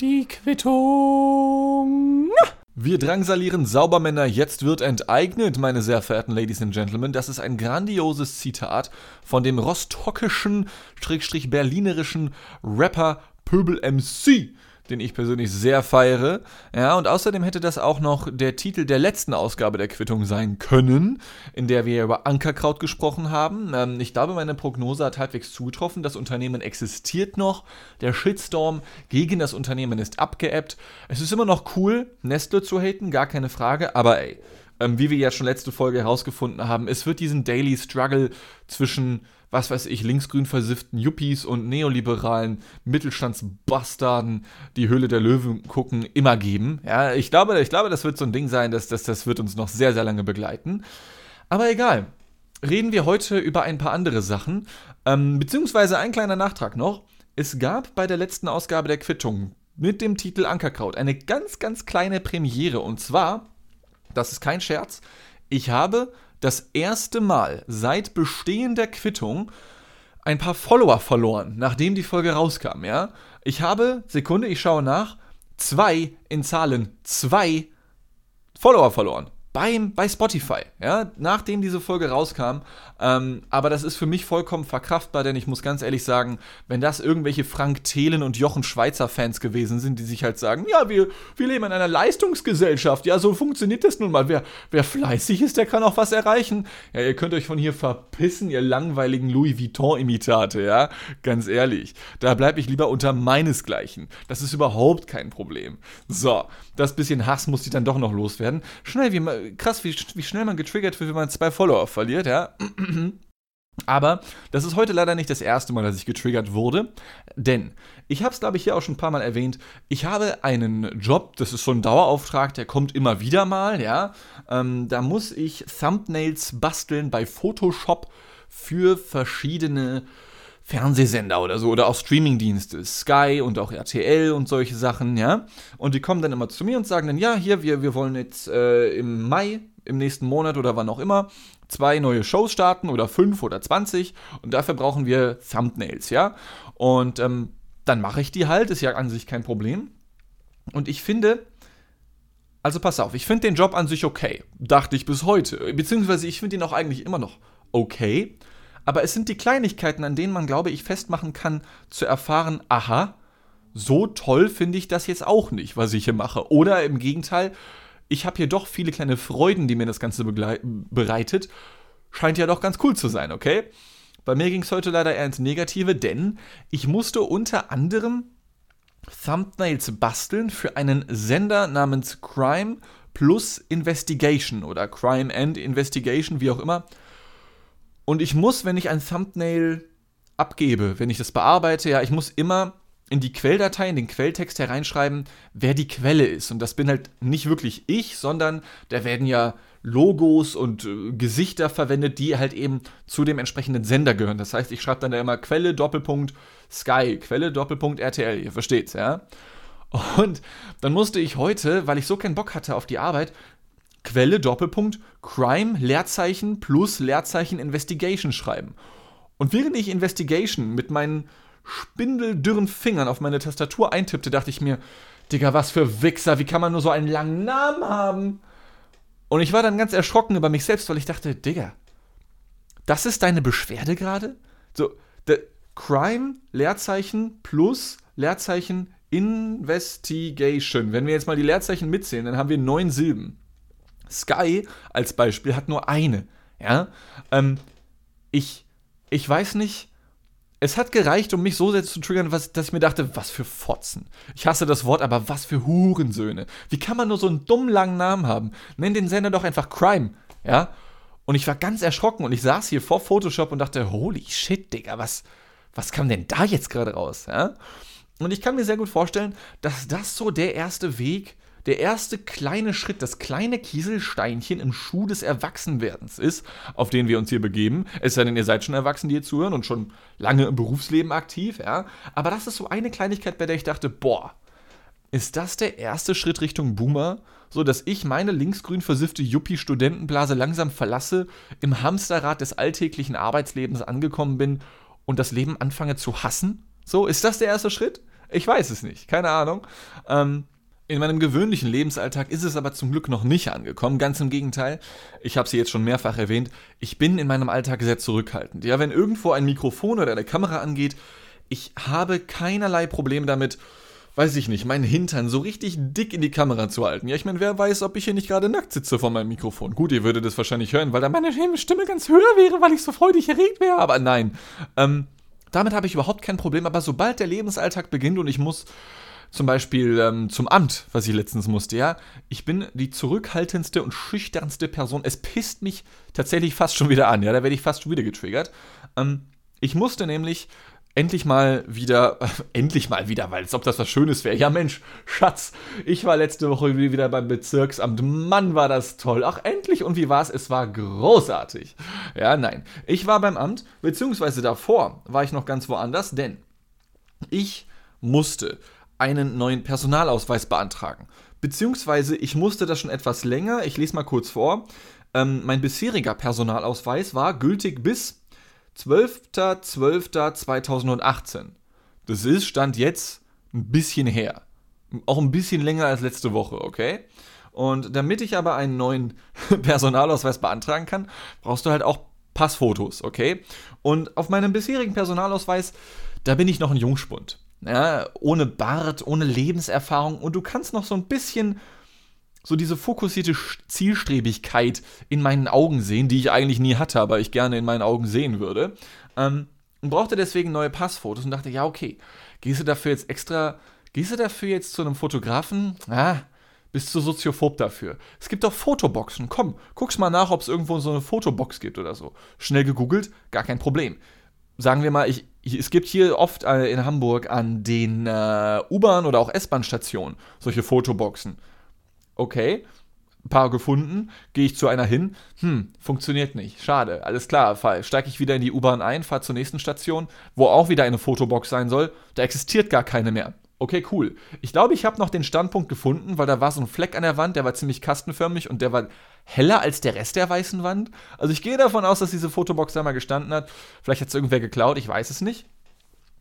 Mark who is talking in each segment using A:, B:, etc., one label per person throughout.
A: Die Quittung.
B: Wir drangsalieren Saubermänner, jetzt wird enteignet, meine sehr verehrten Ladies and Gentlemen. Das ist ein grandioses Zitat von dem rostockischen, schrägstrich berlinerischen Rapper Pöbel MC den ich persönlich sehr feiere. Ja, und außerdem hätte das auch noch der Titel der letzten Ausgabe der Quittung sein können, in der wir über Ankerkraut gesprochen haben. Ähm, ich glaube, meine Prognose hat halbwegs zugetroffen. Das Unternehmen existiert noch. Der Shitstorm gegen das Unternehmen ist abgeebbt. Es ist immer noch cool, Nestle zu haten, gar keine Frage, aber ey, ähm, wie wir ja schon letzte Folge herausgefunden haben, es wird diesen Daily Struggle zwischen was weiß ich, linksgrün versifften Yuppies und neoliberalen Mittelstandsbastarden, die Höhle der Löwen gucken, immer geben. Ja, ich glaube, ich glaube, das wird so ein Ding sein, dass, dass das wird uns noch sehr, sehr lange begleiten. Aber egal. Reden wir heute über ein paar andere Sachen. Ähm, beziehungsweise ein kleiner Nachtrag noch. Es gab bei der letzten Ausgabe der Quittung mit dem Titel Ankerkraut eine ganz, ganz kleine Premiere. Und zwar, das ist kein Scherz, ich habe das erste Mal seit Bestehen der Quittung ein paar Follower verloren, nachdem die Folge rauskam, ja. Ich habe, Sekunde, ich schaue nach, zwei in Zahlen, zwei Follower verloren beim, bei Spotify, ja, nachdem diese Folge rauskam. Ähm, aber das ist für mich vollkommen verkraftbar, denn ich muss ganz ehrlich sagen, wenn das irgendwelche Frank Thelen und Jochen Schweizer Fans gewesen sind, die sich halt sagen, ja, wir, wir leben in einer Leistungsgesellschaft, ja, so funktioniert das nun mal. Wer, wer fleißig ist, der kann auch was erreichen. Ja, ihr könnt euch von hier verpissen, ihr langweiligen Louis Vuitton-Imitate, ja, ganz ehrlich. Da bleibe ich lieber unter meinesgleichen. Das ist überhaupt kein Problem. So, das bisschen Hass muss ich dann doch noch loswerden. Schnell, wie, krass, wie, wie schnell man getriggert wird, wenn man zwei Follower verliert, ja. Aber das ist heute leider nicht das erste Mal, dass ich getriggert wurde, denn ich habe es, glaube ich, hier auch schon ein paar Mal erwähnt. Ich habe einen Job, das ist so ein Dauerauftrag, der kommt immer wieder mal, ja. Ähm, da muss ich Thumbnails basteln bei Photoshop für verschiedene Fernsehsender oder so oder auch Streamingdienste, Sky und auch RTL und solche Sachen, ja. Und die kommen dann immer zu mir und sagen dann, ja, hier, wir, wir wollen jetzt äh, im Mai, im nächsten Monat oder wann auch immer, zwei neue Shows starten oder fünf oder zwanzig und dafür brauchen wir Thumbnails, ja. Und ähm, dann mache ich die halt, ist ja an sich kein Problem. Und ich finde, also pass auf, ich finde den Job an sich okay, dachte ich bis heute, beziehungsweise ich finde ihn auch eigentlich immer noch okay. Aber es sind die Kleinigkeiten, an denen man, glaube ich, festmachen kann, zu erfahren, aha, so toll finde ich das jetzt auch nicht, was ich hier mache. Oder im Gegenteil, ich habe hier doch viele kleine Freuden, die mir das Ganze bereitet. Scheint ja doch ganz cool zu sein, okay? Bei mir ging es heute leider eher ins Negative, denn ich musste unter anderem Thumbnails basteln für einen Sender namens Crime Plus Investigation oder Crime and Investigation, wie auch immer. Und ich muss, wenn ich ein Thumbnail abgebe, wenn ich das bearbeite, ja, ich muss immer in die Quelldatei, in den Quelltext hereinschreiben, wer die Quelle ist. Und das bin halt nicht wirklich ich, sondern da werden ja Logos und äh, Gesichter verwendet, die halt eben zu dem entsprechenden Sender gehören. Das heißt, ich schreibe dann da immer Quelle, Doppelpunkt, Sky, Quelle, Doppelpunkt, RTL. Ihr versteht's, ja? Und dann musste ich heute, weil ich so keinen Bock hatte auf die Arbeit, Quelle Doppelpunkt Crime Leerzeichen plus Leerzeichen Investigation schreiben. Und während ich Investigation mit meinen spindeldürren Fingern auf meine Tastatur eintippte, dachte ich mir, Digga, was für Wichser, wie kann man nur so einen langen Namen haben? Und ich war dann ganz erschrocken über mich selbst, weil ich dachte, Digga, das ist deine Beschwerde gerade? So, Crime, Leerzeichen plus Leerzeichen Investigation. Wenn wir jetzt mal die Leerzeichen mitzählen, dann haben wir neun Silben. Sky als Beispiel hat nur eine. Ja, ähm, ich, ich weiß nicht. Es hat gereicht, um mich so sehr zu triggern, was, dass ich mir dachte, was für Fotzen. Ich hasse das Wort, aber was für Hurensöhne. Wie kann man nur so einen dummen langen Namen haben? Nenn den Sender doch einfach Crime. Ja? Und ich war ganz erschrocken und ich saß hier vor Photoshop und dachte, holy shit, Digga, was, was kam denn da jetzt gerade raus? Ja? Und ich kann mir sehr gut vorstellen, dass das so der erste Weg der erste kleine Schritt, das kleine Kieselsteinchen im Schuh des Erwachsenwerdens ist, auf den wir uns hier begeben. Es sei denn, ihr seid schon erwachsen, die hier zuhören und schon lange im Berufsleben aktiv, ja. Aber das ist so eine Kleinigkeit, bei der ich dachte, boah, ist das der erste Schritt Richtung Boomer? So dass ich meine linksgrün versiffte Yuppie-Studentenblase langsam verlasse, im Hamsterrad des alltäglichen Arbeitslebens angekommen bin und das Leben anfange zu hassen? So, ist das der erste Schritt? Ich weiß es nicht, keine Ahnung. Ähm, in meinem gewöhnlichen Lebensalltag ist es aber zum Glück noch nicht angekommen. Ganz im Gegenteil. Ich habe sie jetzt schon mehrfach erwähnt. Ich bin in meinem Alltag sehr zurückhaltend. Ja, wenn irgendwo ein Mikrofon oder eine Kamera angeht, ich habe keinerlei Probleme damit, weiß ich nicht, meinen Hintern so richtig dick in die Kamera zu halten. Ja, ich meine, wer weiß, ob ich hier nicht gerade nackt sitze vor meinem Mikrofon. Gut, ihr würdet es wahrscheinlich hören, weil dann meine Stimme ganz höher wäre, weil ich so freudig erregt wäre. Aber nein, ähm, damit habe ich überhaupt kein Problem. Aber sobald der Lebensalltag beginnt und ich muss zum Beispiel ähm, zum Amt, was ich letztens musste, ja. Ich bin die zurückhaltendste und schüchternste Person. Es pisst mich tatsächlich fast schon wieder an, ja. Da werde ich fast schon wieder getriggert. Ähm, ich musste nämlich endlich mal wieder, äh, endlich mal wieder, weil als ob das was Schönes wäre. Ja, Mensch, Schatz, ich war letzte Woche wieder beim Bezirksamt. Mann, war das toll. Ach, endlich. Und wie war es? Es war großartig. Ja, nein. Ich war beim Amt, beziehungsweise davor war ich noch ganz woanders, denn ich musste einen neuen Personalausweis beantragen. Beziehungsweise ich musste das schon etwas länger. Ich lese mal kurz vor. Ähm, mein bisheriger Personalausweis war gültig bis 12.12.2018. Das ist, stand jetzt ein bisschen her. Auch ein bisschen länger als letzte Woche, okay? Und damit ich aber einen neuen Personalausweis beantragen kann, brauchst du halt auch Passfotos, okay? Und auf meinem bisherigen Personalausweis, da bin ich noch ein Jungspund ja, ohne Bart, ohne Lebenserfahrung und du kannst noch so ein bisschen so diese fokussierte Zielstrebigkeit in meinen Augen sehen, die ich eigentlich nie hatte, aber ich gerne in meinen Augen sehen würde. Ähm, und brauchte deswegen neue Passfotos und dachte, ja, okay, gehst du dafür jetzt extra, gehst du dafür jetzt zu einem Fotografen? Ah, bist du soziophob dafür. Es gibt auch Fotoboxen. Komm, guck's mal nach, ob es irgendwo so eine Fotobox gibt oder so. Schnell gegoogelt, gar kein Problem. Sagen wir mal, ich, es gibt hier oft äh, in Hamburg an den äh, U-Bahn- oder auch S-Bahn-Stationen solche Fotoboxen. Okay, paar gefunden, gehe ich zu einer hin, hm, funktioniert nicht, schade, alles klar, steige ich wieder in die U-Bahn ein, fahre zur nächsten Station, wo auch wieder eine Fotobox sein soll, da existiert gar keine mehr. Okay, cool. Ich glaube, ich habe noch den Standpunkt gefunden, weil da war so ein Fleck an der Wand, der war ziemlich kastenförmig und der war heller als der Rest der weißen Wand. Also ich gehe davon aus, dass diese Fotobox da mal gestanden hat. Vielleicht hat es irgendwer geklaut, ich weiß es nicht.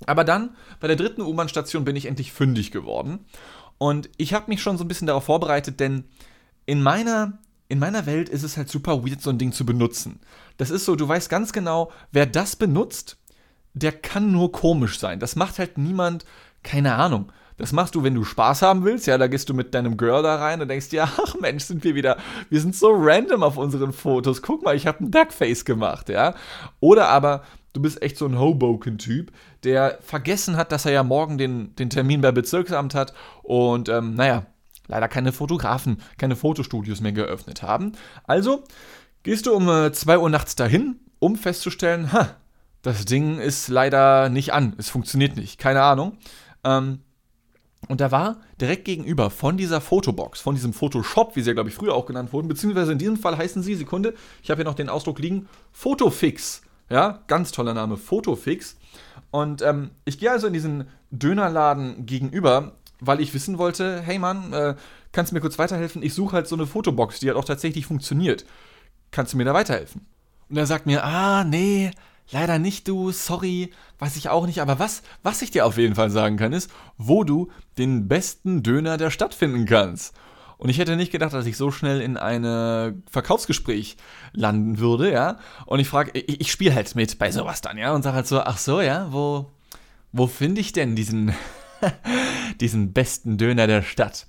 B: Aber dann, bei der dritten U-Bahn-Station bin ich endlich fündig geworden. Und ich habe mich schon so ein bisschen darauf vorbereitet, denn in meiner, in meiner Welt ist es halt super weird, so ein Ding zu benutzen. Das ist so, du weißt ganz genau, wer das benutzt, der kann nur komisch sein. Das macht halt niemand keine Ahnung. Das machst du, wenn du Spaß haben willst. Ja, da gehst du mit deinem Girl da rein und denkst dir, ach Mensch, sind wir wieder, wir sind so random auf unseren Fotos. Guck mal, ich habe ein Duckface gemacht, ja. Oder aber du bist echt so ein Hoboken-Typ, der vergessen hat, dass er ja morgen den, den Termin bei Bezirksamt hat und, ähm, naja, leider keine Fotografen, keine Fotostudios mehr geöffnet haben. Also gehst du um äh, 2 Uhr nachts dahin, um festzustellen, ha, das Ding ist leider nicht an, es funktioniert nicht, keine Ahnung. Ähm, und da war direkt gegenüber von dieser Fotobox, von diesem Photoshop, wie sie ja, glaube ich, früher auch genannt wurden, beziehungsweise in diesem Fall heißen sie, Sekunde, ich habe hier noch den Ausdruck liegen, Fotofix. Ja, ganz toller Name, Fotofix. Und ähm, ich gehe also in diesen Dönerladen gegenüber, weil ich wissen wollte, hey Mann, äh, kannst du mir kurz weiterhelfen? Ich suche halt so eine Fotobox, die halt auch tatsächlich funktioniert. Kannst du mir da weiterhelfen? Und er sagt mir, ah, nee, Leider nicht du, sorry, weiß ich auch nicht, aber was, was ich dir auf jeden Fall sagen kann, ist, wo du den besten Döner der Stadt finden kannst. Und ich hätte nicht gedacht, dass ich so schnell in ein Verkaufsgespräch landen würde, ja. Und ich frage, ich, ich spiele halt mit bei sowas dann, ja, und sage halt so, ach so, ja, wo, wo finde ich denn diesen, diesen besten Döner der Stadt?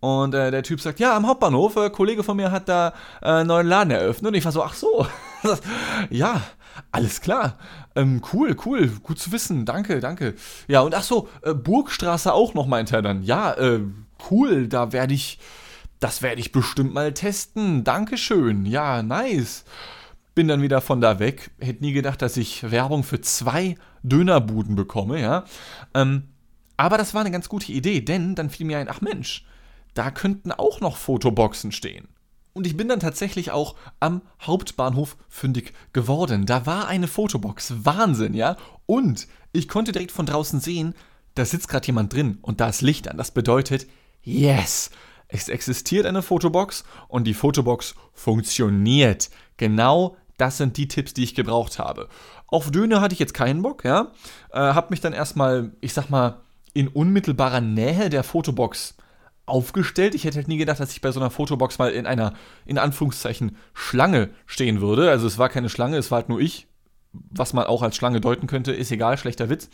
B: Und äh, der Typ sagt, ja, am Hauptbahnhof, äh, Kollege von mir hat da äh, einen neuen Laden eröffnet. Und ich war so, ach so, ja, alles klar. Ähm, cool, cool, gut zu wissen. Danke, danke. Ja, und ach so, äh, Burgstraße auch noch, meint er dann. Ja, äh, cool, da werde ich, das werde ich bestimmt mal testen. Dankeschön. Ja, nice. Bin dann wieder von da weg. Hätte nie gedacht, dass ich Werbung für zwei Dönerbuden bekomme, ja. Ähm, aber das war eine ganz gute Idee, denn dann fiel mir ein, ach Mensch, da könnten auch noch Fotoboxen stehen. Und ich bin dann tatsächlich auch am Hauptbahnhof fündig geworden. Da war eine Fotobox. Wahnsinn, ja? Und ich konnte direkt von draußen sehen, da sitzt gerade jemand drin und da ist Licht an. Das bedeutet, yes, es existiert eine Fotobox und die Fotobox funktioniert. Genau das sind die Tipps, die ich gebraucht habe. Auf Döner hatte ich jetzt keinen Bock, ja. Äh, hab mich dann erstmal, ich sag mal, in unmittelbarer Nähe der Fotobox aufgestellt. Ich hätte halt nie gedacht, dass ich bei so einer Fotobox mal in einer, in Anführungszeichen, Schlange stehen würde. Also es war keine Schlange, es war halt nur ich. Was man auch als Schlange deuten könnte, ist egal, schlechter Witz.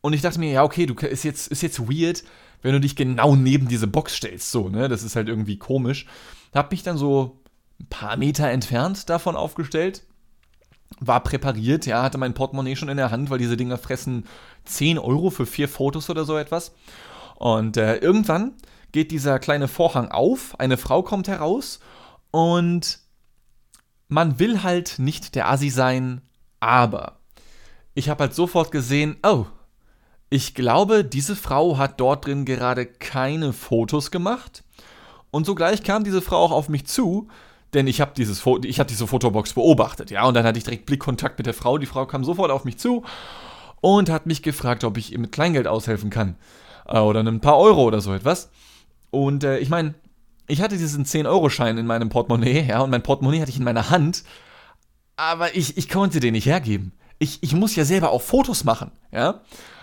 B: Und ich dachte mir, ja, okay, du ist jetzt, ist jetzt weird, wenn du dich genau neben diese Box stellst. So, ne? Das ist halt irgendwie komisch. Hab mich dann so ein paar Meter entfernt davon aufgestellt. War präpariert, ja, hatte mein Portemonnaie schon in der Hand, weil diese Dinger fressen 10 Euro für vier Fotos oder so etwas. Und äh, irgendwann geht dieser kleine Vorhang auf, eine Frau kommt heraus und man will halt nicht der Asi sein, aber ich habe halt sofort gesehen, oh, ich glaube, diese Frau hat dort drin gerade keine Fotos gemacht. Und sogleich kam diese Frau auch auf mich zu, denn ich habe dieses ich habe diese Fotobox beobachtet, ja, und dann hatte ich direkt Blickkontakt mit der Frau. Die Frau kam sofort auf mich zu und hat mich gefragt, ob ich ihr mit Kleingeld aushelfen kann oder ein paar Euro oder so etwas. Und äh, ich meine, ich hatte diesen 10-Euro-Schein in meinem Portemonnaie, ja, und mein Portemonnaie hatte ich in meiner Hand, aber ich, ich konnte den nicht hergeben. Ich, ich muss ja selber auch Fotos machen, ja,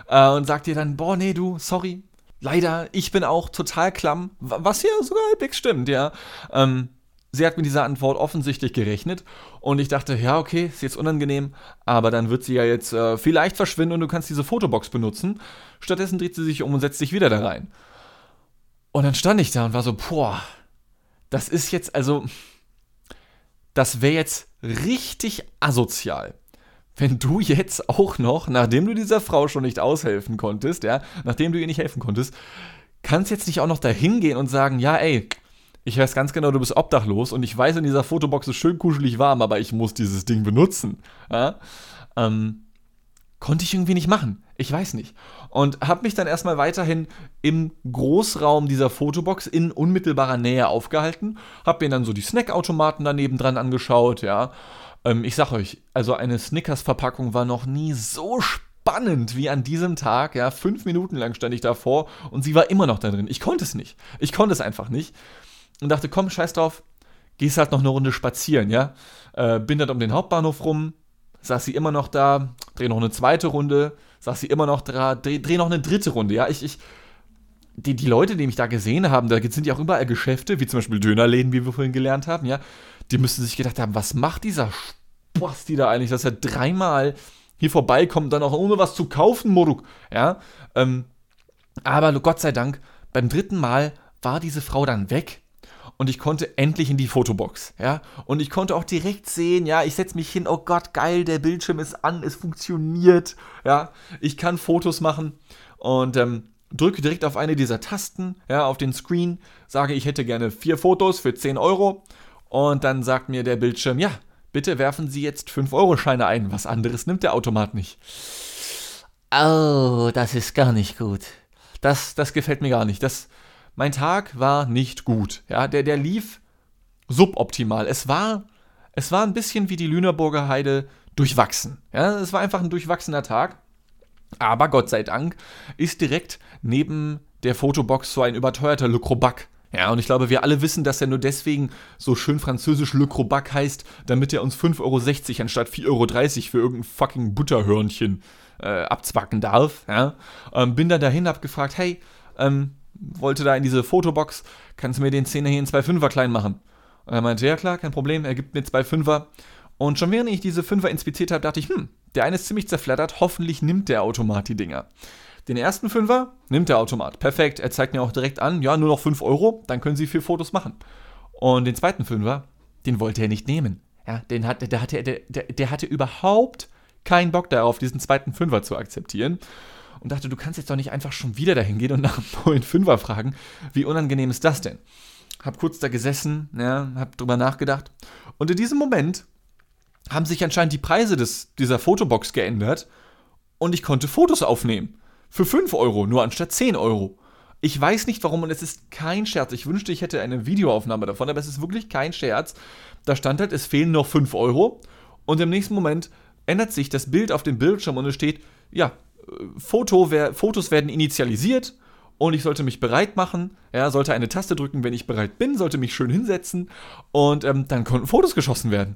B: äh, und sagt ihr dann, boah, nee, du, sorry, leider, ich bin auch total klamm, was hier sogar halbwegs stimmt, ja. Ähm, sie hat mit dieser Antwort offensichtlich gerechnet und ich dachte, ja, okay, ist jetzt unangenehm, aber dann wird sie ja jetzt äh, vielleicht verschwinden und du kannst diese Fotobox benutzen. Stattdessen dreht sie sich um und setzt sich wieder da rein. Und dann stand ich da und war so, boah, das ist jetzt also, das wäre jetzt richtig asozial. Wenn du jetzt auch noch, nachdem du dieser Frau schon nicht aushelfen konntest, ja, nachdem du ihr nicht helfen konntest, kannst jetzt nicht auch noch dahin gehen und sagen, ja, ey, ich weiß ganz genau, du bist obdachlos und ich weiß, in dieser Fotobox ist schön kuschelig warm, aber ich muss dieses Ding benutzen. Ja? Ähm, konnte ich irgendwie nicht machen. Ich weiß nicht. Und habe mich dann erstmal weiterhin im Großraum dieser Fotobox in unmittelbarer Nähe aufgehalten. Habe mir dann so die Snackautomaten daneben dran angeschaut, ja. Ähm, ich sag euch, also eine Snickers-Verpackung war noch nie so spannend wie an diesem Tag, ja. Fünf Minuten lang stand ich davor und sie war immer noch da drin. Ich konnte es nicht. Ich konnte es einfach nicht. Und dachte, komm, scheiß drauf, gehst halt noch eine Runde spazieren, ja. Äh, bin dann um den Hauptbahnhof rum, saß sie immer noch da, dreh noch eine zweite Runde, saß sie immer noch da, dreh, dreh noch eine dritte Runde, ja. Ich, ich, die, die Leute, die mich da gesehen haben, da sind ja auch überall Geschäfte, wie zum Beispiel Dönerläden, wie wir vorhin gelernt haben, ja. Die müssten sich gedacht haben, was macht dieser Spasti da eigentlich, dass er dreimal hier vorbeikommt, dann auch ohne was zu kaufen, Moruk, ja. Ähm, aber Gott sei Dank, beim dritten Mal war diese Frau dann weg und ich konnte endlich in die Fotobox, ja. Und ich konnte auch direkt sehen, ja, ich setze mich hin, oh Gott, geil, der Bildschirm ist an, es funktioniert, ja. Ich kann Fotos machen und ähm, drücke direkt auf eine dieser Tasten, ja, auf den Screen, sage, ich hätte gerne vier Fotos für 10 Euro und dann sagt mir der Bildschirm, ja, bitte werfen Sie jetzt 5-Euro-Scheine ein, was anderes nimmt der Automat nicht. Oh, das ist gar nicht gut. Das, das gefällt mir gar nicht. Das, mein Tag war nicht gut. Ja, der, der lief suboptimal. Es war, es war ein bisschen wie die Lüneburger Heide durchwachsen. Ja, es war einfach ein durchwachsener Tag. Aber Gott sei Dank ist direkt neben der Fotobox so ein überteuerter Le Crobac. Ja, und ich glaube, wir alle wissen, dass er nur deswegen so schön französisch Le Crobac heißt, damit er uns 5,60 Euro anstatt 4,30 Euro für irgendein fucking Butterhörnchen äh, abzwacken darf. Ja. Ähm, bin dann dahin, hab gefragt, hey, ähm, wollte da in diese Fotobox, kannst du mir den Zehner hier in zwei Fünfer klein machen? Und er meinte, ja klar, kein Problem, er gibt mir zwei Fünfer. Und schon während ich diese Fünfer inspiziert habe, dachte ich, hm, der eine ist ziemlich zerflattert, hoffentlich nimmt der Automat die Dinger. Den ersten Fünfer nimmt der Automat. Perfekt, er zeigt mir auch direkt an, ja, nur noch 5 Euro, dann können Sie vier Fotos machen. Und den zweiten Fünfer, den wollte er nicht nehmen. Ja, den hat, der, hatte, der, der, der hatte überhaupt keinen Bock darauf, diesen zweiten Fünfer zu akzeptieren und dachte, du kannst jetzt doch nicht einfach schon wieder dahin gehen und nach einem neuen Fünfer fragen. Wie unangenehm ist das denn? Hab kurz da gesessen, ja, hab drüber nachgedacht. Und in diesem Moment haben sich anscheinend die Preise des, dieser Fotobox geändert und ich konnte Fotos aufnehmen. Für 5 Euro, nur anstatt 10 Euro. Ich weiß nicht warum und es ist kein Scherz. Ich wünschte, ich hätte eine Videoaufnahme davon, aber es ist wirklich kein Scherz. Da stand halt, es fehlen noch 5 Euro und im nächsten Moment ändert sich das Bild auf dem Bildschirm und es steht, ja, Foto, Fotos werden initialisiert und ich sollte mich bereit machen, ja, sollte eine Taste drücken, wenn ich bereit bin, sollte mich schön hinsetzen und ähm, dann konnten Fotos geschossen werden.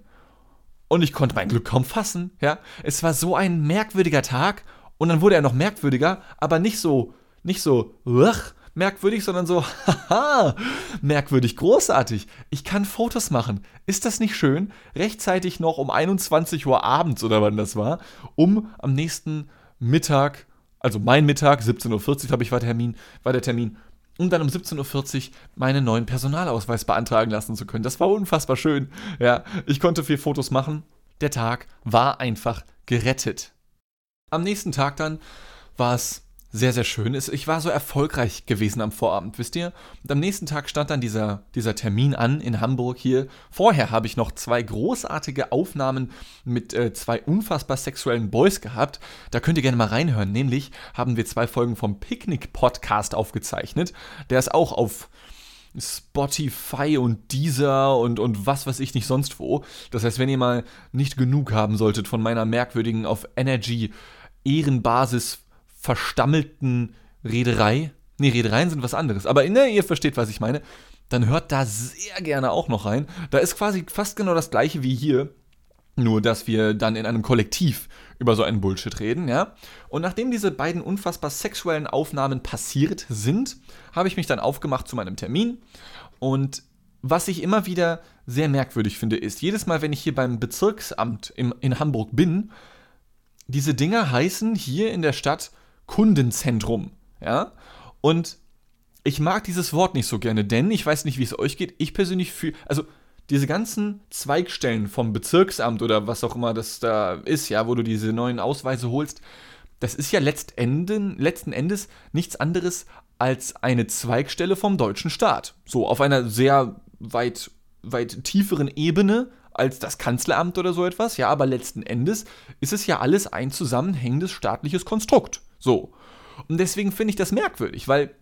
B: Und ich konnte mein Glück kaum fassen, ja. Es war so ein merkwürdiger Tag und dann wurde er noch merkwürdiger, aber nicht so, nicht so, uch, merkwürdig, sondern so, haha, merkwürdig großartig. Ich kann Fotos machen. Ist das nicht schön? Rechtzeitig noch um 21 Uhr abends oder wann das war, um am nächsten Mittag, also mein Mittag, 17.40 Uhr, glaube ich, war, Termin, war der Termin, um dann um 17.40 Uhr meinen neuen Personalausweis beantragen lassen zu können. Das war unfassbar schön. Ja, ich konnte vier Fotos machen. Der Tag war einfach gerettet. Am nächsten Tag dann war es sehr, sehr schön. Ich war so erfolgreich gewesen am Vorabend, wisst ihr? Und am nächsten Tag stand dann dieser, dieser Termin an in Hamburg hier. Vorher habe ich noch zwei großartige Aufnahmen mit äh, zwei unfassbar sexuellen Boys gehabt. Da könnt ihr gerne mal reinhören. Nämlich haben wir zwei Folgen vom Picknick-Podcast aufgezeichnet. Der ist auch auf Spotify und Deezer und, und was weiß ich nicht sonst wo. Das heißt, wenn ihr mal nicht genug haben solltet von meiner merkwürdigen auf Energy Ehrenbasis verstammelten Rederei, nee, Redereien sind was anderes, aber ne, ihr versteht, was ich meine, dann hört da sehr gerne auch noch rein. Da ist quasi fast genau das gleiche wie hier, nur dass wir dann in einem Kollektiv über so einen Bullshit reden, ja. Und nachdem diese beiden unfassbar sexuellen Aufnahmen passiert sind, habe ich mich dann aufgemacht zu meinem Termin. Und was ich immer wieder sehr merkwürdig finde, ist, jedes Mal, wenn ich hier beim Bezirksamt im, in Hamburg bin, diese Dinger heißen hier in der Stadt Kundenzentrum. Ja? Und ich mag dieses Wort nicht so gerne, denn ich weiß nicht, wie es euch geht. Ich persönlich fühle, also diese ganzen Zweigstellen vom Bezirksamt oder was auch immer das da ist, ja, wo du diese neuen Ausweise holst, das ist ja letztenden, letzten Endes nichts anderes als eine Zweigstelle vom deutschen Staat. So auf einer sehr weit, weit tieferen Ebene als das Kanzleramt oder so etwas, ja, aber letzten Endes ist es ja alles ein zusammenhängendes staatliches Konstrukt. So. Und deswegen finde ich das merkwürdig, weil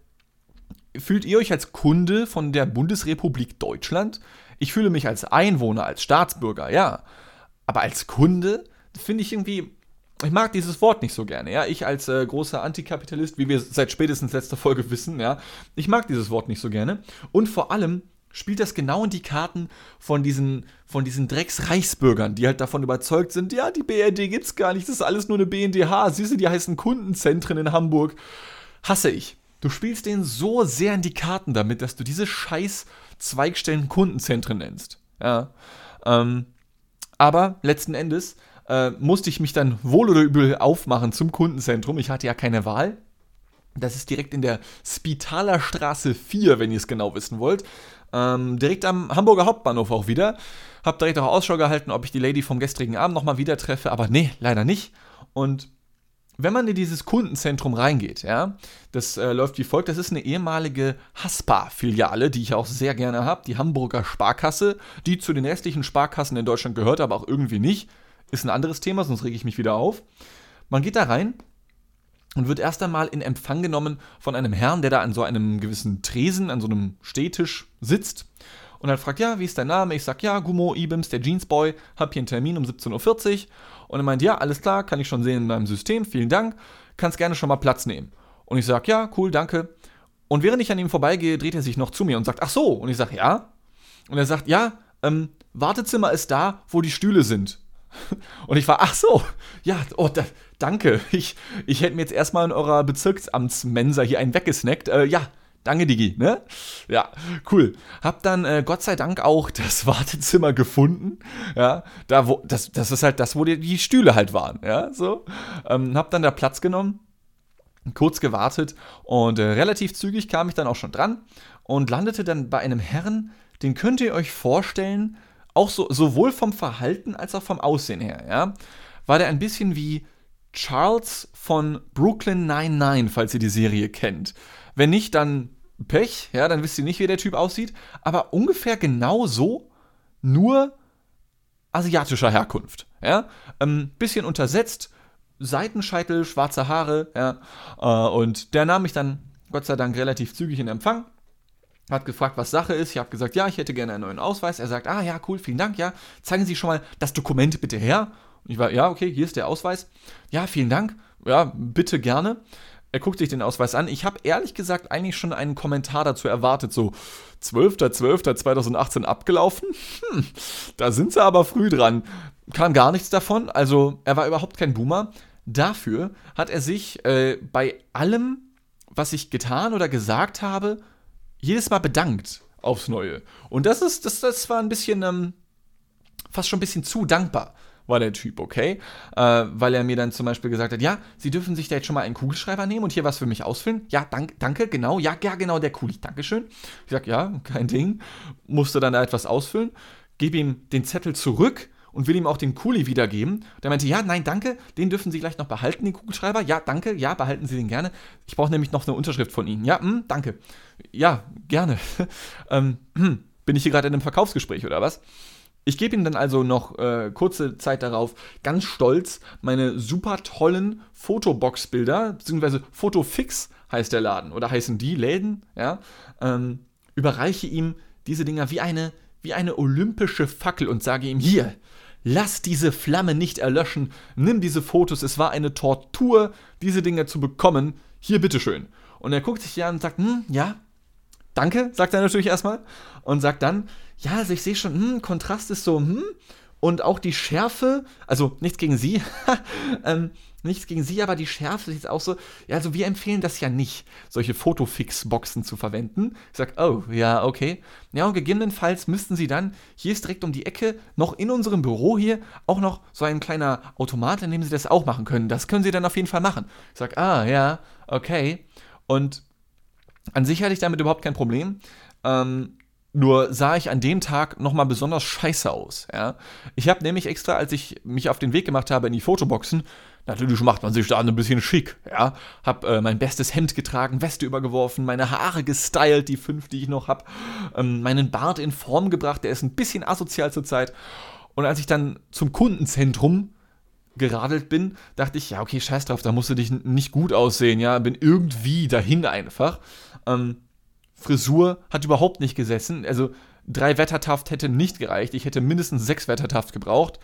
B: fühlt ihr euch als Kunde von der Bundesrepublik Deutschland? Ich fühle mich als Einwohner, als Staatsbürger, ja. Aber als Kunde finde ich irgendwie, ich mag dieses Wort nicht so gerne, ja. Ich als äh, großer Antikapitalist, wie wir seit spätestens letzter Folge wissen, ja, ich mag dieses Wort nicht so gerne. Und vor allem spielt das genau in die Karten von diesen, von diesen Drecks-Reichsbürgern, die halt davon überzeugt sind, ja, die BRD gibt's gar nicht, das ist alles nur eine BNDH, siehst du, die heißen Kundenzentren in Hamburg. Hasse ich. Du spielst denen so sehr in die Karten damit, dass du diese scheiß Zweigstellen Kundenzentren nennst. Ja. Ähm, aber letzten Endes äh, musste ich mich dann wohl oder übel aufmachen zum Kundenzentrum. Ich hatte ja keine Wahl. Das ist direkt in der Spitaler Straße 4, wenn ihr es genau wissen wollt. Ähm, direkt am Hamburger Hauptbahnhof auch wieder. Hab direkt auch Ausschau gehalten, ob ich die Lady vom gestrigen Abend nochmal wieder treffe, aber nee, leider nicht. Und wenn man in dieses Kundenzentrum reingeht, ja, das äh, läuft wie folgt: Das ist eine ehemalige Haspa-Filiale, die ich auch sehr gerne habe, die Hamburger Sparkasse, die zu den restlichen Sparkassen in Deutschland gehört, aber auch irgendwie nicht. Ist ein anderes Thema, sonst rege ich mich wieder auf. Man geht da rein und wird erst einmal in Empfang genommen von einem Herrn, der da an so einem gewissen Tresen, an so einem Stehtisch sitzt und dann fragt, ja, wie ist dein Name? Ich sag, ja, Gummo Ibims, der Jeansboy, hab hier einen Termin um 17.40 Uhr und er meint, ja, alles klar, kann ich schon sehen in deinem System, vielen Dank, kannst gerne schon mal Platz nehmen. Und ich sag, ja, cool, danke. Und während ich an ihm vorbeigehe, dreht er sich noch zu mir und sagt, ach so. Und ich sag, ja. Und er sagt, ja, ähm, Wartezimmer ist da, wo die Stühle sind. Und ich war, ach so, ja, oh, da, danke. Ich, ich hätte mir jetzt erstmal in eurer Bezirksamtsmensa hier einen weggesnackt. Äh, ja, danke, Digi, ne? Ja, cool. Hab dann äh, Gott sei Dank auch das Wartezimmer gefunden. Ja, da wo, das, das ist halt das, wo die, die Stühle halt waren, ja, so. Ähm, hab dann da Platz genommen, kurz gewartet und äh, relativ zügig kam ich dann auch schon dran und landete dann bei einem Herrn, den könnt ihr euch vorstellen, auch so, sowohl vom Verhalten als auch vom Aussehen her, ja, war der ein bisschen wie Charles von Brooklyn 99, falls ihr die Serie kennt. Wenn nicht, dann Pech, ja, dann wisst ihr nicht, wie der Typ aussieht, aber ungefähr genau so, nur asiatischer Herkunft, ja, ähm, bisschen untersetzt, Seitenscheitel, schwarze Haare, ja, äh, und der nahm mich dann Gott sei Dank relativ zügig in Empfang hat gefragt, was Sache ist. Ich habe gesagt, ja, ich hätte gerne einen neuen Ausweis. Er sagt, ah ja, cool, vielen Dank, ja. Zeigen Sie schon mal das Dokument bitte her. Und ich war, ja, okay, hier ist der Ausweis. Ja, vielen Dank. Ja, bitte gerne. Er guckt sich den Ausweis an. Ich habe ehrlich gesagt eigentlich schon einen Kommentar dazu erwartet, so 12.12.2018 abgelaufen. Hm, da sind sie aber früh dran. kam gar nichts davon. Also er war überhaupt kein Boomer. Dafür hat er sich äh, bei allem, was ich getan oder gesagt habe, jedes Mal bedankt aufs Neue. Und das ist, das, das war ein bisschen, ähm, fast schon ein bisschen zu dankbar war der Typ, okay? Äh, weil er mir dann zum Beispiel gesagt hat, ja, Sie dürfen sich da jetzt schon mal einen Kugelschreiber nehmen und hier was für mich ausfüllen. Ja, dank, danke, genau, ja, ja, genau, der Kuli, Dankeschön. Ich sag, ja, kein Ding. Musste dann da etwas ausfüllen, gebe ihm den Zettel zurück und will ihm auch den Kuli wiedergeben. Der meinte, ja, nein, danke, den dürfen Sie gleich noch behalten, den Kugelschreiber. Ja, danke, ja, behalten Sie den gerne. Ich brauche nämlich noch eine Unterschrift von Ihnen. Ja, mh, hm, danke. Ja, gerne. ähm, hm, bin ich hier gerade in einem Verkaufsgespräch oder was? Ich gebe ihm dann also noch äh, kurze Zeit darauf ganz stolz meine super tollen Fotobox-Bilder, beziehungsweise Fotofix heißt der Laden oder heißen die Läden, ja, ähm, überreiche ihm diese Dinger wie eine, wie eine olympische Fackel und sage ihm hier, lass diese Flamme nicht erlöschen, nimm diese Fotos, es war eine Tortur, diese Dinger zu bekommen, hier bitteschön. Und er guckt sich ja an und sagt, hm, ja, danke, sagt er natürlich erstmal. Und sagt dann, ja, also ich sehe schon, hm, Kontrast ist so, hm, und auch die Schärfe, also nichts gegen sie, ähm, nichts gegen sie, aber die Schärfe ist jetzt auch so, ja, also wir empfehlen das ja nicht, solche Fotofix-Boxen zu verwenden. Ich sag, oh, ja, okay. Ja, und gegebenenfalls müssten sie dann, hier ist direkt um die Ecke, noch in unserem Büro hier, auch noch so ein kleiner Automat, in dem sie das auch machen können. Das können sie dann auf jeden Fall machen. Ich sag, ah, ja, okay. Und an sich hatte ich damit überhaupt kein Problem. Ähm, nur sah ich an dem Tag nochmal besonders scheiße aus. Ja? Ich habe nämlich extra, als ich mich auf den Weg gemacht habe in die Fotoboxen, natürlich macht man sich da ein bisschen schick. Ja? Hab äh, mein bestes Hemd getragen, Weste übergeworfen, meine Haare gestylt, die fünf, die ich noch habe, ähm, meinen Bart in Form gebracht, der ist ein bisschen asozial zurzeit. Und als ich dann zum Kundenzentrum geradelt bin, dachte ich, ja, okay, scheiß drauf, da musst du dich nicht gut aussehen, ja, bin irgendwie dahin einfach. Ähm, Frisur hat überhaupt nicht gesessen. Also drei Wettertaft hätte nicht gereicht. Ich hätte mindestens sechs Wettertaft gebraucht.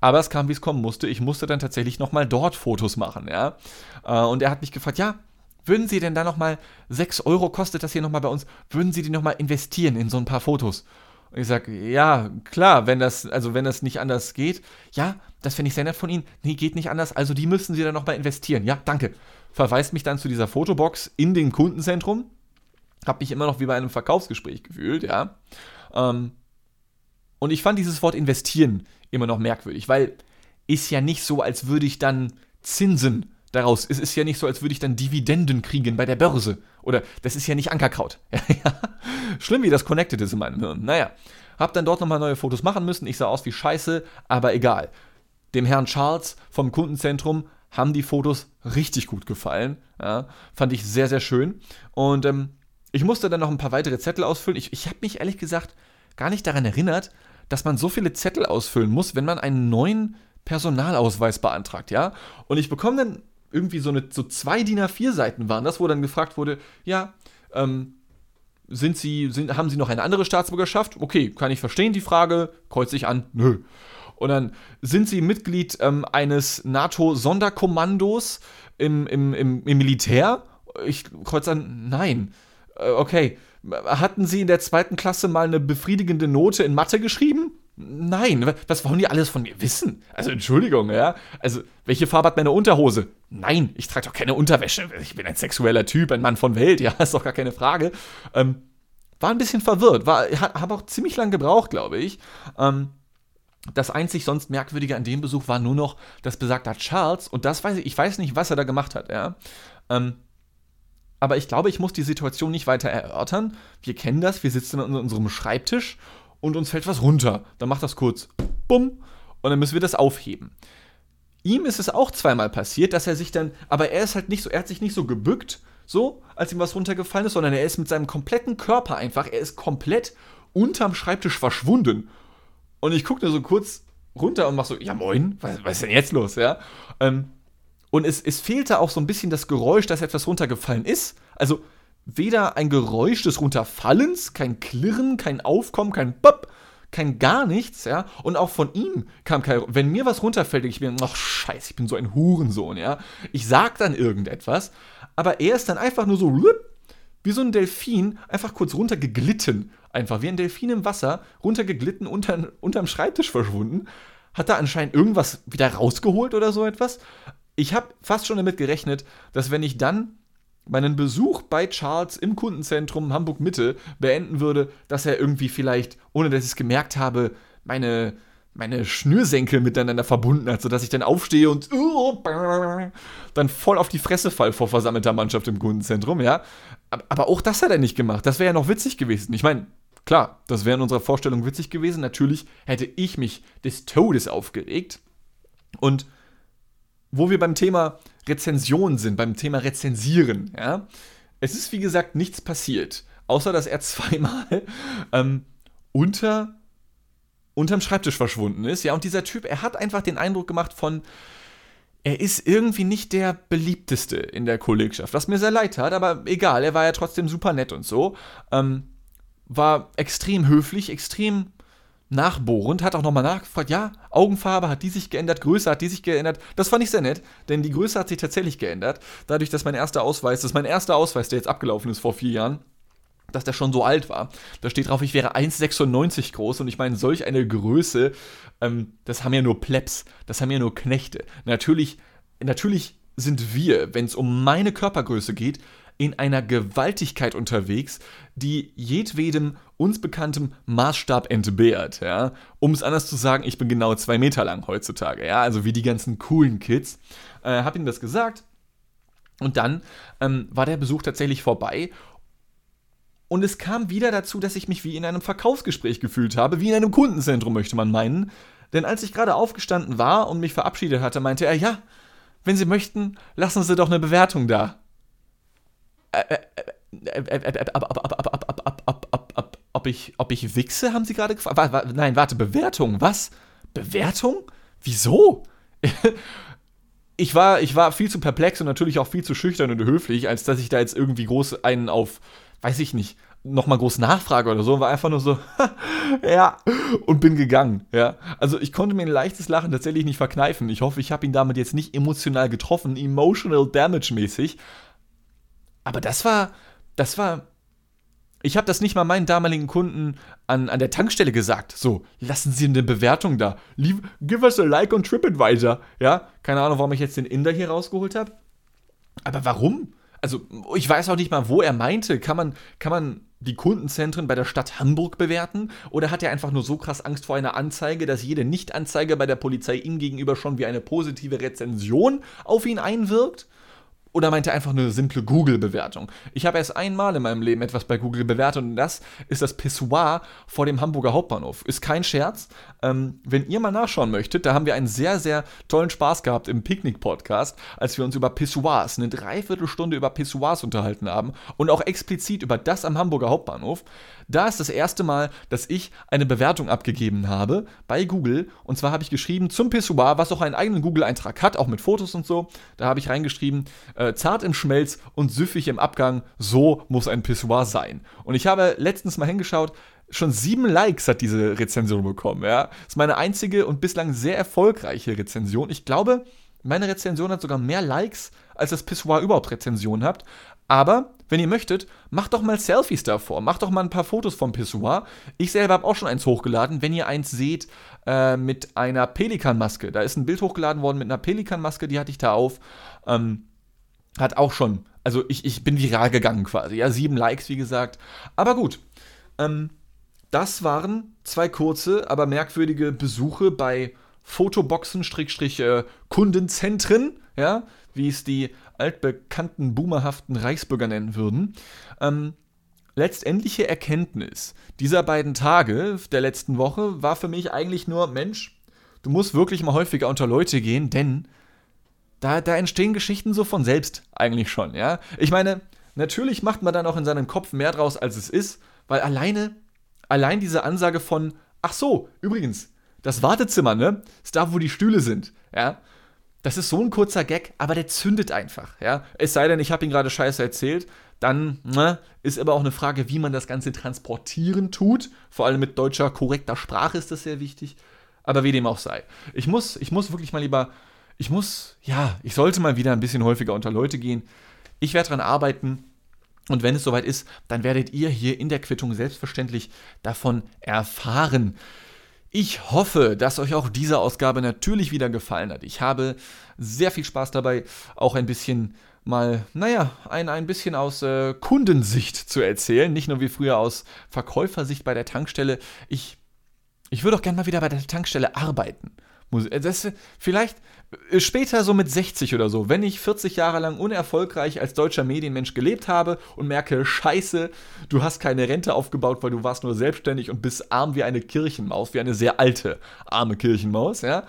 B: Aber es kam, wie es kommen musste. Ich musste dann tatsächlich nochmal dort Fotos machen, ja. Äh, und er hat mich gefragt, ja, würden Sie denn da nochmal, sechs Euro kostet das hier nochmal bei uns, würden Sie die nochmal investieren in so ein paar Fotos? Und ich sage, ja, klar, wenn das, also wenn das nicht anders geht, ja, das finde ich sehr nett von Ihnen. Nee, geht nicht anders, also die müssen Sie dann nochmal investieren. Ja, danke. Verweist mich dann zu dieser Fotobox in dem Kundenzentrum habe mich immer noch wie bei einem Verkaufsgespräch gefühlt, ja. Ähm, und ich fand dieses Wort investieren immer noch merkwürdig, weil ist ja nicht so, als würde ich dann Zinsen daraus, es ist ja nicht so, als würde ich dann Dividenden kriegen bei der Börse. Oder das ist ja nicht Ankerkraut. Schlimm, wie das connected ist in meinem Hirn. Naja, hab dann dort nochmal neue Fotos machen müssen. Ich sah aus wie Scheiße, aber egal. Dem Herrn Charles vom Kundenzentrum haben die Fotos richtig gut gefallen. Ja, fand ich sehr, sehr schön. Und ähm, ich musste dann noch ein paar weitere Zettel ausfüllen. Ich, ich habe mich ehrlich gesagt gar nicht daran erinnert, dass man so viele Zettel ausfüllen muss, wenn man einen neuen Personalausweis beantragt, ja? Und ich bekomme dann irgendwie so eine, so zwei DIN A4 Seiten waren das, wo dann gefragt wurde, ja, ähm, sind Sie, sind, haben Sie noch eine andere Staatsbürgerschaft? Okay, kann ich verstehen die Frage, kreuze ich an, nö. Und dann sind Sie Mitglied ähm, eines NATO-Sonderkommandos im, im, im, im Militär? Ich kreuze an, nein. Äh, okay, hatten Sie in der zweiten Klasse mal eine befriedigende Note in Mathe geschrieben? Nein, was wollen die alles von mir wissen? Also Entschuldigung, ja. Also, welche Farbe hat meine Unterhose? Nein, ich trage doch keine Unterwäsche. Ich bin ein sexueller Typ, ein Mann von Welt, ja, ist doch gar keine Frage. Ähm, war ein bisschen verwirrt, war, habe auch ziemlich lang gebraucht, glaube ich. Ähm, das einzig sonst Merkwürdige an dem Besuch war nur noch, dass besagter Charles, und das weiß ich, ich weiß nicht, was er da gemacht hat, ja. Ähm, aber ich glaube, ich muss die Situation nicht weiter erörtern. Wir kennen das, wir sitzen an unserem Schreibtisch und uns fällt was runter. Dann macht das kurz bumm und dann müssen wir das aufheben. Ihm ist es auch zweimal passiert, dass er sich dann, aber er ist halt nicht so, er hat sich nicht so gebückt, so, als ihm was runtergefallen ist, sondern er ist mit seinem kompletten Körper einfach, er ist komplett unterm Schreibtisch verschwunden. Und ich gucke nur so kurz runter und mach so, ja moin, was, was ist denn jetzt los, ja? Ähm, und es, es fehlte auch so ein bisschen das Geräusch, dass etwas runtergefallen ist. Also weder ein Geräusch des Runterfallens, kein Klirren, kein Aufkommen, kein Bop, kein gar nichts, ja. Und auch von ihm kam kein. Wenn mir was runterfällt, ich bin, ach scheiße, ich bin so ein Hurensohn, ja. Ich sag dann irgendetwas, aber er ist dann einfach nur so wie so ein Delfin einfach kurz runtergeglitten. Einfach wie ein Delfin im Wasser, runtergeglitten, unter, unterm Schreibtisch verschwunden. hat da anscheinend irgendwas wieder rausgeholt oder so etwas. Ich habe fast schon damit gerechnet, dass wenn ich dann meinen Besuch bei Charles im Kundenzentrum Hamburg Mitte beenden würde, dass er irgendwie vielleicht, ohne dass ich es gemerkt habe, meine, meine Schnürsenkel miteinander verbunden hat, sodass ich dann aufstehe und dann voll auf die Fresse fall vor versammelter Mannschaft im Kundenzentrum, ja. Aber auch das hat er nicht gemacht. Das wäre ja noch witzig gewesen. Ich meine, klar, das wäre in unserer Vorstellung witzig gewesen. Natürlich hätte ich mich des Todes aufgeregt. Und wo wir beim Thema Rezension sind, beim Thema Rezensieren, ja, es ist wie gesagt nichts passiert, außer dass er zweimal ähm, unter unterm Schreibtisch verschwunden ist. Ja, und dieser Typ, er hat einfach den Eindruck gemacht von, er ist irgendwie nicht der beliebteste in der Kollegschaft, was mir sehr leid hat, aber egal, er war ja trotzdem super nett und so. Ähm, war extrem höflich, extrem nachbohrend, hat auch nochmal nachgefragt, ja, Augenfarbe, hat die sich geändert, Größe hat die sich geändert. Das fand ich sehr nett, denn die Größe hat sich tatsächlich geändert. Dadurch, dass mein erster Ausweis, das ist mein erster Ausweis, der jetzt abgelaufen ist vor vier Jahren, dass der schon so alt war. Da steht drauf, ich wäre 1,96 groß und ich meine, solch eine Größe, ähm, das haben ja nur Plebs, das haben ja nur Knechte. Natürlich, natürlich sind wir, wenn es um meine Körpergröße geht, in einer Gewaltigkeit unterwegs, die jedwedem uns bekanntem Maßstab entbehrt. Ja? Um es anders zu sagen, ich bin genau zwei Meter lang heutzutage. Ja? Also wie die ganzen coolen Kids. Äh, hab ihm das gesagt. Und dann ähm, war der Besuch tatsächlich vorbei. Und es kam wieder dazu, dass ich mich wie in einem Verkaufsgespräch gefühlt habe, wie in einem Kundenzentrum, möchte man meinen. Denn als ich gerade aufgestanden war und mich verabschiedet hatte, meinte er, ja, wenn Sie möchten, lassen Sie doch eine Bewertung da ob ich, ob ich wichse, haben Sie gerade gefragt? Nein, warte, Bewertung, was? Bewertung? Wieso? ich war, ich war viel zu perplex und natürlich auch viel zu schüchtern und höflich, als dass ich da jetzt irgendwie groß einen auf, weiß ich nicht, nochmal groß nachfrage oder so, war einfach nur so, ja, und bin gegangen, ja. Also ich konnte mir ein leichtes Lachen tatsächlich nicht verkneifen. Ich hoffe, ich habe ihn damit jetzt nicht emotional getroffen, emotional damage mäßig, aber das war, das war. Ich habe das nicht mal meinen damaligen Kunden an, an der Tankstelle gesagt. So, lassen Sie eine Bewertung da. Leave, give us a like on TripAdvisor. Ja, keine Ahnung, warum ich jetzt den Inder hier rausgeholt habe. Aber warum? Also, ich weiß auch nicht mal, wo er meinte. Kann man, kann man die Kundenzentren bei der Stadt Hamburg bewerten? Oder hat er einfach nur so krass Angst vor einer Anzeige, dass jede Nicht-Anzeige bei der Polizei ihm gegenüber schon wie eine positive Rezension auf ihn einwirkt? Oder meint er einfach eine simple Google-Bewertung? Ich habe erst einmal in meinem Leben etwas bei Google bewertet und das ist das Pissoir vor dem Hamburger Hauptbahnhof. Ist kein Scherz. Ähm, wenn ihr mal nachschauen möchtet, da haben wir einen sehr, sehr tollen Spaß gehabt im Picknick-Podcast, als wir uns über Pissoirs, eine Dreiviertelstunde über Pissoirs unterhalten haben und auch explizit über das am Hamburger Hauptbahnhof. Da ist das erste Mal, dass ich eine Bewertung abgegeben habe bei Google. Und zwar habe ich geschrieben zum Pissoir, was auch einen eigenen Google-Eintrag hat, auch mit Fotos und so. Da habe ich reingeschrieben, äh, zart im Schmelz und süffig im Abgang, so muss ein Pissoir sein. Und ich habe letztens mal hingeschaut, schon sieben Likes hat diese Rezension bekommen. Ja? Das ist meine einzige und bislang sehr erfolgreiche Rezension. Ich glaube, meine Rezension hat sogar mehr Likes, als das Pissoir überhaupt Rezensionen hat. Aber, wenn ihr möchtet, macht doch mal Selfies davor. Macht doch mal ein paar Fotos vom Pissoir. Ich selber habe auch schon eins hochgeladen. Wenn ihr eins seht äh, mit einer Pelikanmaske, da ist ein Bild hochgeladen worden mit einer Pelikanmaske, die hatte ich da auf. Ähm, hat auch schon, also ich, ich bin viral gegangen quasi. Ja, sieben Likes, wie gesagt. Aber gut. Ähm, das waren zwei kurze, aber merkwürdige Besuche bei Fotoboxen-Kundenzentren, ja, wie es die altbekannten boomerhaften Reichsbürger nennen würden. Ähm, letztendliche Erkenntnis dieser beiden Tage der letzten Woche war für mich eigentlich nur, Mensch, du musst wirklich mal häufiger unter Leute gehen, denn da, da entstehen Geschichten so von selbst eigentlich schon, ja. Ich meine, natürlich macht man dann auch in seinem Kopf mehr draus, als es ist, weil alleine, allein diese Ansage von, ach so, übrigens, das Wartezimmer, ne, ist da, wo die Stühle sind, ja. Das ist so ein kurzer Gag, aber der zündet einfach, ja. Es sei denn, ich habe ihn gerade scheiße erzählt, dann ne, ist aber auch eine Frage, wie man das Ganze transportieren tut. Vor allem mit deutscher korrekter Sprache ist das sehr wichtig. Aber wie dem auch sei. Ich muss, ich muss wirklich mal lieber ich muss, ja, ich sollte mal wieder ein bisschen häufiger unter Leute gehen. Ich werde daran arbeiten. Und wenn es soweit ist, dann werdet ihr hier in der Quittung selbstverständlich davon erfahren. Ich hoffe, dass euch auch diese Ausgabe natürlich wieder gefallen hat. Ich habe sehr viel Spaß dabei, auch ein bisschen mal, naja, ein, ein bisschen aus äh, Kundensicht zu erzählen, nicht nur wie früher aus Verkäufersicht bei der Tankstelle. Ich, ich würde auch gerne mal wieder bei der Tankstelle arbeiten. Äh, das, vielleicht äh, später so mit 60 oder so, wenn ich 40 Jahre lang unerfolgreich als deutscher Medienmensch gelebt habe und merke, scheiße, du hast keine Rente aufgebaut, weil du warst nur selbstständig und bist arm wie eine Kirchenmaus, wie eine sehr alte, arme Kirchenmaus, ja,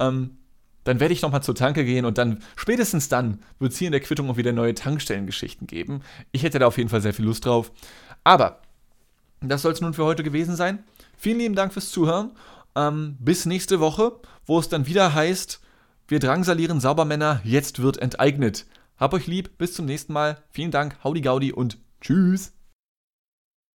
B: ähm, dann werde ich nochmal zur Tanke gehen und dann, spätestens dann, wird es hier in der Quittung auch wieder neue Tankstellengeschichten geben. Ich hätte da auf jeden Fall sehr viel Lust drauf. Aber, das soll es nun für heute gewesen sein. Vielen lieben Dank fürs Zuhören ähm, bis nächste Woche, wo es dann wieder heißt, wir drangsalieren Saubermänner, jetzt wird enteignet. Hab euch lieb, bis zum nächsten Mal. Vielen Dank, Howdy Gaudi und tschüss.